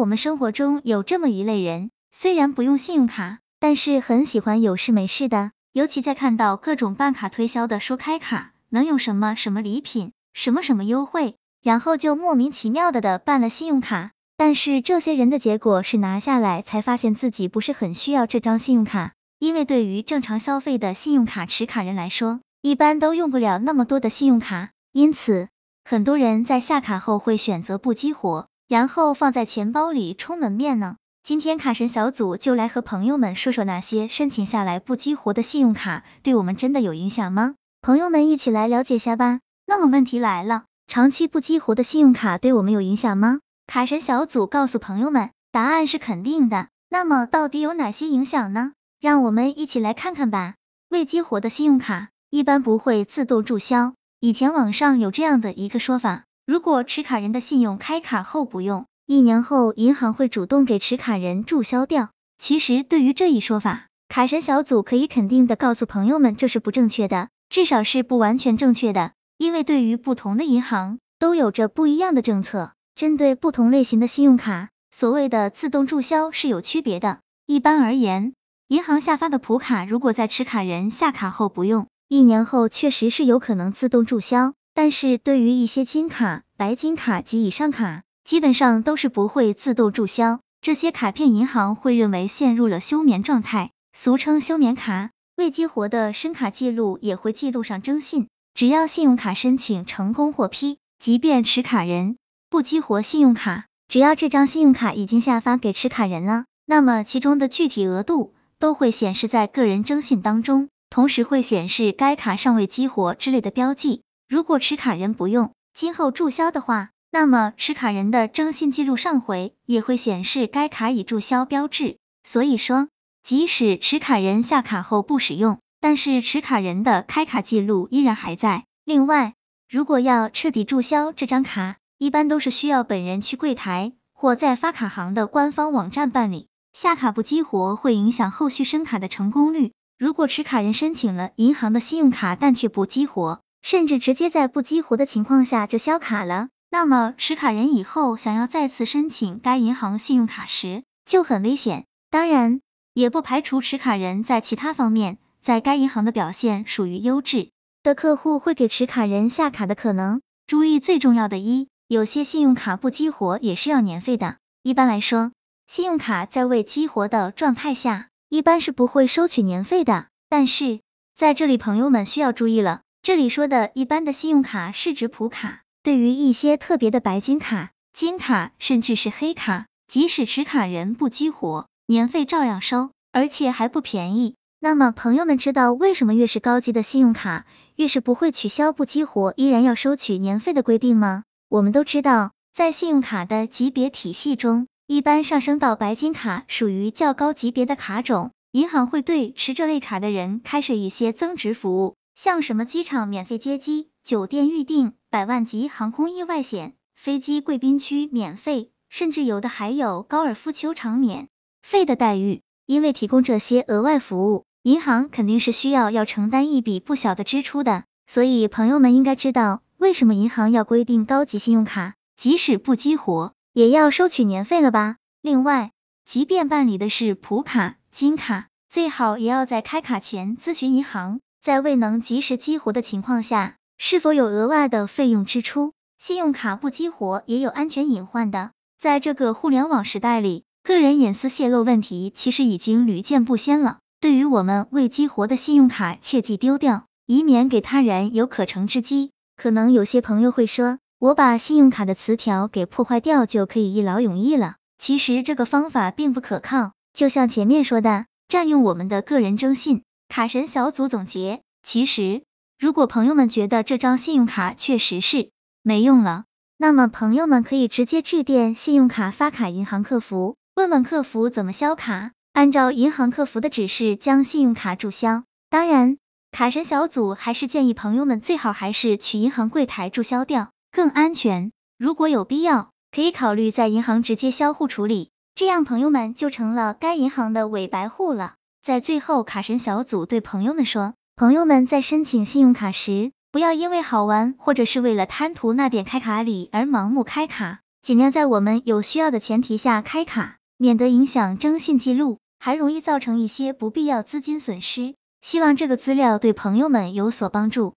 我们生活中有这么一类人，虽然不用信用卡，但是很喜欢有事没事的，尤其在看到各种办卡推销的说开卡能有什么什么礼品，什么什么优惠，然后就莫名其妙的的办了信用卡。但是这些人的结果是拿下来才发现自己不是很需要这张信用卡，因为对于正常消费的信用卡持卡人来说，一般都用不了那么多的信用卡，因此很多人在下卡后会选择不激活，然后放在钱包里充门面呢。今天卡神小组就来和朋友们说说那些申请下来不激活的信用卡对我们真的有影响吗？朋友们一起来了解下吧。那么问题来了，长期不激活的信用卡对我们有影响吗？卡神小组告诉朋友们，答案是肯定的。那么到底有哪些影响呢？让我们一起来看看吧。未激活的信用卡一般不会自动注销。以前网上有这样的一个说法，如果持卡人的信用开卡后不用，一年后银行会主动给持卡人注销掉。其实对于这一说法，卡神小组可以肯定的告诉朋友们，这是不正确的，至少是不完全正确的。因为对于不同的银行都有着不一样的政策。针对不同类型的信用卡，所谓的自动注销是有区别的。一般而言，银行下发的普卡，如果在持卡人下卡后不用，一年后确实是有可能自动注销。但是对于一些金卡、白金卡及以上卡，基本上都是不会自动注销。这些卡片银行会认为陷入了休眠状态，俗称休眠卡。未激活的申卡记录也会记录上征信。只要信用卡申请成功获批，即便持卡人。不激活信用卡，只要这张信用卡已经下发给持卡人了，那么其中的具体额度都会显示在个人征信当中，同时会显示该卡尚未激活之类的标记。如果持卡人不用，今后注销的话，那么持卡人的征信记录上回也会显示该卡已注销标志。所以说，即使持卡人下卡后不使用，但是持卡人的开卡记录依然还在。另外，如果要彻底注销这张卡，一般都是需要本人去柜台或在发卡行的官方网站办理。下卡不激活会影响后续申卡的成功率。如果持卡人申请了银行的信用卡，但却不激活，甚至直接在不激活的情况下就销卡了，那么持卡人以后想要再次申请该银行信用卡时就很危险。当然，也不排除持卡人在其他方面在该银行的表现属于优质的客户会给持卡人下卡的可能。注意最重要的一。有些信用卡不激活也是要年费的。一般来说，信用卡在未激活的状态下，一般是不会收取年费的。但是在这里，朋友们需要注意了，这里说的一般的信用卡是指普卡，对于一些特别的白金卡、金卡甚至是黑卡，即使持卡人不激活，年费照样收，而且还不便宜。那么朋友们知道为什么越是高级的信用卡，越是不会取消不激活依然要收取年费的规定吗？我们都知道，在信用卡的级别体系中，一般上升到白金卡属于较高级别的卡种，银行会对持这类卡的人开设一些增值服务，像什么机场免费接机、酒店预订、百万级航空意外险、飞机贵宾区免费，甚至有的还有高尔夫球场免费的待遇。因为提供这些额外服务，银行肯定是需要要承担一笔不小的支出的，所以朋友们应该知道。为什么银行要规定高级信用卡即使不激活也要收取年费了吧？另外，即便办理的是普卡、金卡，最好也要在开卡前咨询银行，在未能及时激活的情况下，是否有额外的费用支出。信用卡不激活也有安全隐患的，在这个互联网时代里，个人隐私泄露问题其实已经屡见不鲜了。对于我们未激活的信用卡，切记丢掉，以免给他人有可乘之机。可能有些朋友会说，我把信用卡的磁条给破坏掉就可以一劳永逸了。其实这个方法并不可靠，就像前面说的，占用我们的个人征信。卡神小组总结，其实如果朋友们觉得这张信用卡确实是没用了，那么朋友们可以直接致电信用卡发卡银行客服，问问客服怎么销卡，按照银行客服的指示将信用卡注销。当然。卡神小组还是建议朋友们最好还是去银行柜台注销掉，更安全。如果有必要，可以考虑在银行直接销户处理，这样朋友们就成了该银行的伪白户了。在最后，卡神小组对朋友们说，朋友们在申请信用卡时，不要因为好玩或者是为了贪图那点开卡礼而盲目开卡，尽量在我们有需要的前提下开卡，免得影响征信记录，还容易造成一些不必要资金损失。希望这个资料对朋友们有所帮助。